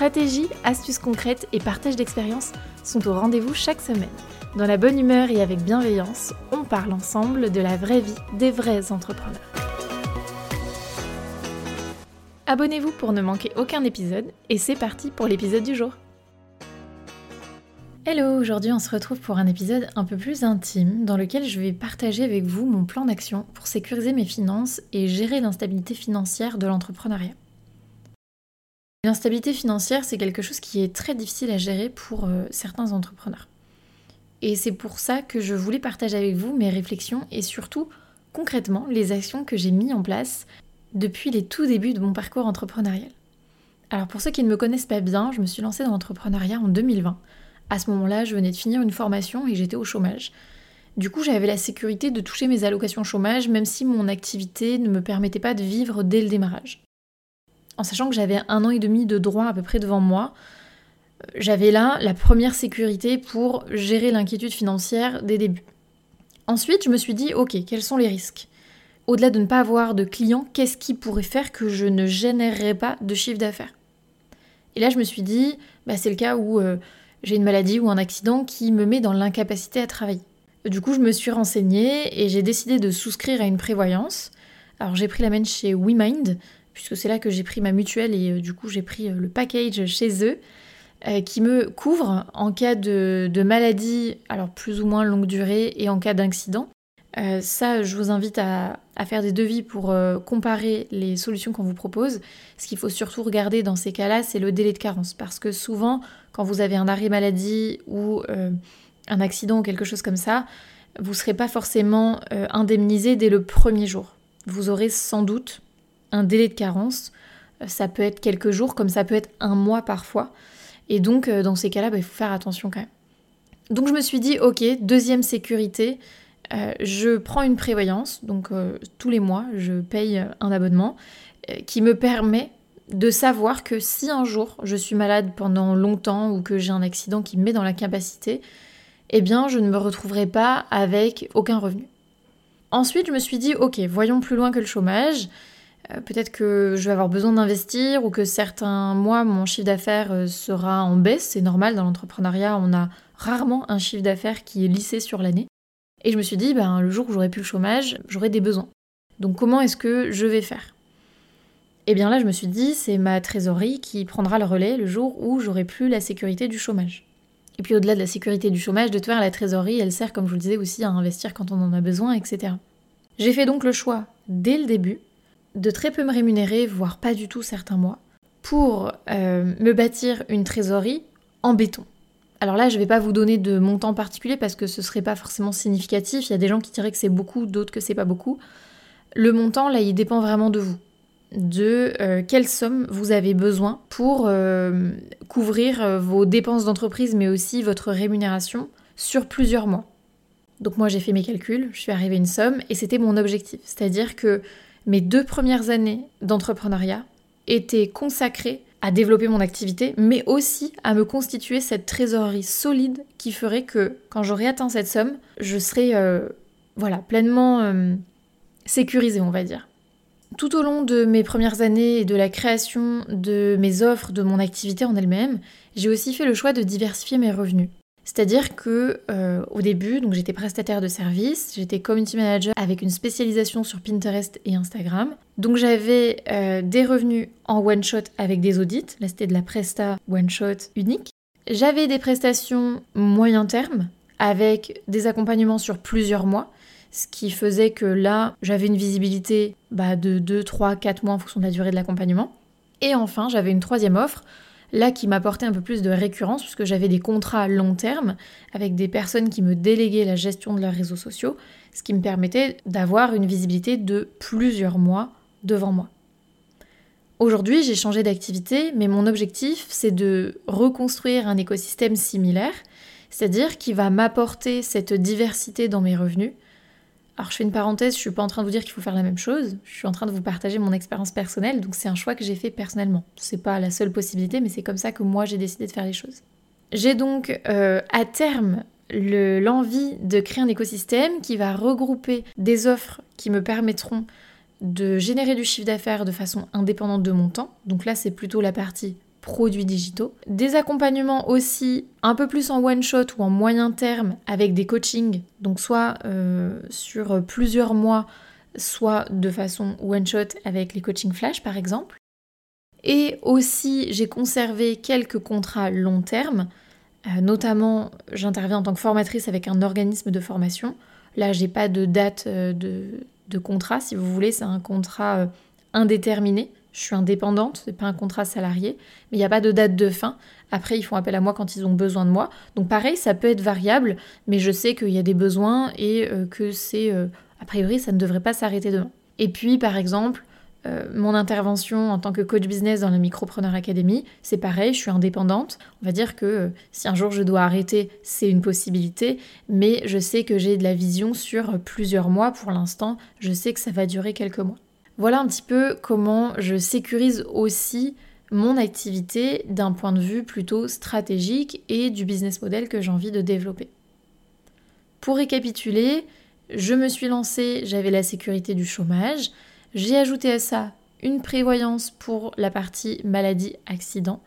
Stratégie, astuces concrètes et partage d'expériences sont au rendez-vous chaque semaine. Dans la bonne humeur et avec bienveillance, on parle ensemble de la vraie vie des vrais entrepreneurs. Abonnez-vous pour ne manquer aucun épisode et c'est parti pour l'épisode du jour. Hello, aujourd'hui on se retrouve pour un épisode un peu plus intime dans lequel je vais partager avec vous mon plan d'action pour sécuriser mes finances et gérer l'instabilité financière de l'entrepreneuriat. L'instabilité financière, c'est quelque chose qui est très difficile à gérer pour euh, certains entrepreneurs. Et c'est pour ça que je voulais partager avec vous mes réflexions et surtout concrètement les actions que j'ai mises en place depuis les tout débuts de mon parcours entrepreneurial. Alors pour ceux qui ne me connaissent pas bien, je me suis lancée dans l'entrepreneuriat en 2020. À ce moment-là, je venais de finir une formation et j'étais au chômage. Du coup, j'avais la sécurité de toucher mes allocations chômage même si mon activité ne me permettait pas de vivre dès le démarrage en sachant que j'avais un an et demi de droit à peu près devant moi. J'avais là la première sécurité pour gérer l'inquiétude financière des débuts. Ensuite, je me suis dit, ok, quels sont les risques? Au-delà de ne pas avoir de clients, qu'est-ce qui pourrait faire que je ne générerais pas de chiffre d'affaires? Et là, je me suis dit, bah, c'est le cas où euh, j'ai une maladie ou un accident qui me met dans l'incapacité à travailler. Du coup, je me suis renseignée et j'ai décidé de souscrire à une prévoyance. Alors, j'ai pris la main chez WeMind, puisque c'est là que j'ai pris ma mutuelle et euh, du coup j'ai pris euh, le package chez eux euh, qui me couvre en cas de, maladie, alors plus ou moins longue durée, et en cas d'accident. ça, je vous invite à, faire des devis pour comparer les solutions qu'on vous propose. Ce qu'il faut surtout regarder dans ces cas-là, c'est le délai de carence. Parce que souvent, quand vous avez un arrêt maladie ou un accident ou quelque chose comme ça, vous ne serez pas forcément indemnisé dès le premier jour. Vous aurez sans doute un délai de carence. Euh, ça peut être quelques jours, comme ça peut être un mois parfois. Et donc, euh, dans ces cas-là, bah, il faut faire attention quand même. Donc, je me suis dit, ok, deuxième sécurité, euh, je prends une prévoyance. Donc, tous les mois, je paye un abonnement qui me permet de savoir que si un jour je suis malade pendant longtemps ou que j'ai un accident qui me met dans la capacité, eh bien, je ne me retrouverai pas avec aucun revenu. Ensuite, je me suis dit, ok, voyons plus loin que le chômage. Euh, peut-être que je vais avoir besoin d'investir ou que certains mois, mon chiffre d'affaires euh, sera en baisse. C'est normal, dans l'entrepreneuriat, on a rarement un chiffre d'affaires qui est lissé sur l'année. Et je me suis dit, ben, le jour où j'aurai plus le chômage, j'aurai des besoins. Donc comment est-ce que je vais faire? Et eh bien là, je me suis dit, c'est ma trésorerie qui prendra le relais le jour où j'aurai plus la sécurité du chômage. Et puis au-delà de la sécurité du chômage, de te faire la trésorerie, elle sert, comme je vous le disais, aussi à investir quand on en a besoin, etc. J'ai fait donc le choix, dès le début, de très peu me rémunérer, voire pas du tout certains mois, pour euh, me bâtir une trésorerie en béton. Alors là, je ne vais pas vous donner de montant particulier parce que ce serait pas forcément significatif. Il y a des gens qui diraient que c'est beaucoup, d'autres que c'est pas beaucoup. Le montant, là, il dépend vraiment de vous, de euh, quelle somme vous avez besoin pour euh, couvrir vos dépenses d'entreprise, mais aussi votre rémunération sur plusieurs mois. Donc moi, j'ai fait mes calculs, je suis arrivée à une somme et c'était mon objectif. C'est-à-dire que mes deux premières années d'entrepreneuriat étaient consacrées à développer mon activité, mais aussi à me constituer cette trésorerie solide qui ferait que quand j'aurai atteint cette somme, je serai euh, voilà, pleinement euh, sécurisée, on va dire. Tout au long de mes premières années et de la création de mes offres, de mon activité en elle-même, j'ai aussi fait le choix de diversifier mes revenus. C'est-à-dire que euh, au début, donc j'étais prestataire de service, j'étais community manager avec une spécialisation sur Pinterest et Instagram. Donc j'avais euh, des revenus en one shot avec des audits. Là c'était de la presta one shot unique. J'avais des prestations moyen terme avec des accompagnements sur plusieurs mois. Ce qui faisait que là, j'avais une visibilité bah, de 2, 3, 4 mois en fonction de la durée de l'accompagnement. Et enfin, j'avais une troisième offre là qui m'apportait un peu plus de récurrence puisque j'avais des contrats à long terme avec des personnes qui me déléguaient la gestion de leurs réseaux sociaux, ce qui me permettait d'avoir une visibilité de plusieurs mois devant moi. Aujourd'hui, j'ai changé d'activité, mais mon objectif, c'est de reconstruire un écosystème similaire, c'est-à-dire qui va m'apporter cette diversité dans mes revenus. Alors je fais une parenthèse, je suis pas en train de vous dire qu'il faut faire la même chose, je suis en train de vous partager mon expérience personnelle, donc c'est un choix que j'ai fait personnellement. C'est pas la seule possibilité, mais c'est comme ça que moi j'ai décidé de faire les choses. J'ai donc euh, à terme l'envie de créer un écosystème qui va regrouper des offres qui me permettront de générer du chiffre d'affaires de façon indépendante de mon temps. Donc là, c'est plutôt la partie produits digitaux. Des accompagnements aussi un peu plus en one shot ou en moyen terme avec des coachings, donc soit euh, sur plusieurs mois, soit de façon one shot avec les coachings flash par exemple. Et aussi, j'ai conservé quelques contrats long terme. Euh, notamment, j'interviens en tant que formatrice avec un organisme de formation. Là, j'ai pas de date euh, de, contrat, si vous voulez, c'est un contrat indéterminé. Je suis indépendante, c'est pas un contrat salarié, mais il n'y a pas de date de fin. Après, ils font appel à moi quand ils ont besoin de moi. Donc pareil, ça peut être variable, mais je sais qu'il y a des besoins et euh, que c'est, euh, a priori, ça ne devrait pas s'arrêter demain. Et puis, par exemple, euh, mon intervention en tant que coach business dans la Micropreneur Academy, c'est pareil, je suis indépendante. On va dire que si un jour je dois arrêter, c'est une possibilité, mais je sais que j'ai de la vision sur plusieurs mois pour l'instant. Je sais que ça va durer quelques mois. Voilà un petit peu comment je sécurise aussi mon activité d'un point de vue plutôt stratégique et du business model que j'ai envie de développer. Pour récapituler, je me suis lancée, j'avais la sécurité du chômage, j'ai ajouté à ça une prévoyance pour la partie maladie accident.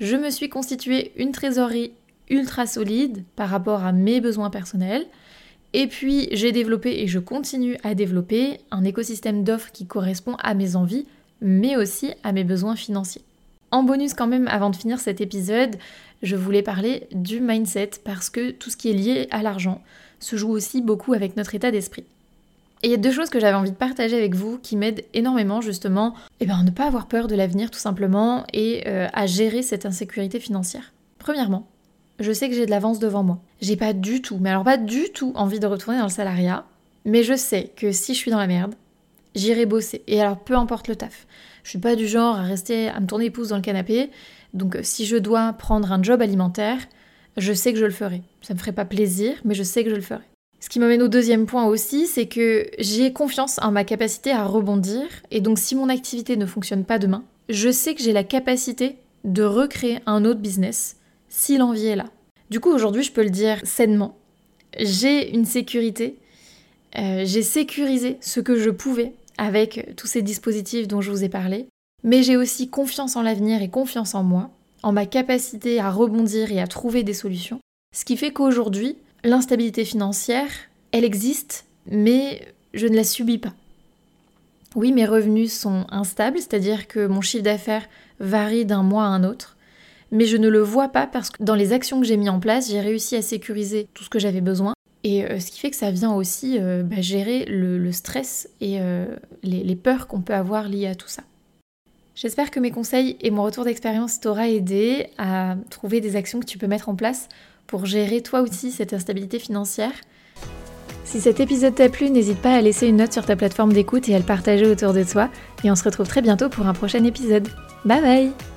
Je me suis constitué une trésorerie ultra solide par rapport à mes besoins personnels. Et puis j'ai développé et je continue à développer un écosystème d'offres qui correspond à mes envies, mais aussi à mes besoins financiers. En bonus quand même, avant de finir cet épisode, je voulais parler du mindset parce que tout ce qui est lié à l'argent se joue aussi beaucoup avec notre état d'esprit. Et il y a deux choses que j'avais envie de partager avec vous qui m'aident énormément justement eh ben, à ne pas avoir peur de l'avenir tout simplement et euh, à gérer cette insécurité financière. Premièrement, je sais que j'ai de l'avance devant moi. J'ai pas du tout, mais alors pas du tout envie de retourner dans le salariat, mais je sais que si je suis dans la merde, j'irai bosser. Et alors peu importe le taf. Je suis pas du genre à rester à me tourner les pouces dans le canapé. Donc euh, si je dois prendre un job alimentaire, je sais que je le ferai. Ça me ferait pas plaisir, mais je sais que je le ferai. Ce qui m'amène au deuxième point aussi, c'est que j'ai confiance en ma capacité à rebondir. Et donc si mon activité ne fonctionne pas demain, je sais que j'ai la capacité de recréer un autre business si l'envie est là. Du coup, aujourd'hui, je peux le dire sainement. J'ai une sécurité. Euh, j'ai sécurisé ce que je pouvais avec tous ces dispositifs dont je vous ai parlé. Mais j'ai aussi confiance en l'avenir et confiance en moi, en ma capacité à rebondir et à trouver des solutions. Ce qui fait qu'aujourd'hui, l'instabilité financière, elle existe, mais je ne la subis pas. Oui, mes revenus sont instables, c'est-à-dire que mon chiffre d'affaires varie d'un mois à un autre, mais je ne le vois pas parce que dans les actions que j'ai mis en place, j'ai réussi à sécuriser tout ce que j'avais besoin. Et euh, ce qui fait que ça vient aussi euh, bah, gérer le, stress et euh, les, peurs qu'on peut avoir liées à tout ça. J'espère que mes conseils et mon retour d'expérience t'aura aidé à trouver des actions que tu peux mettre en place pour gérer toi aussi cette instabilité financière. Si cet épisode t'a plu, n'hésite pas à laisser une note sur ta plateforme d'écoute et à le partager autour de toi. Et on se retrouve très bientôt pour un prochain épisode. Bye bye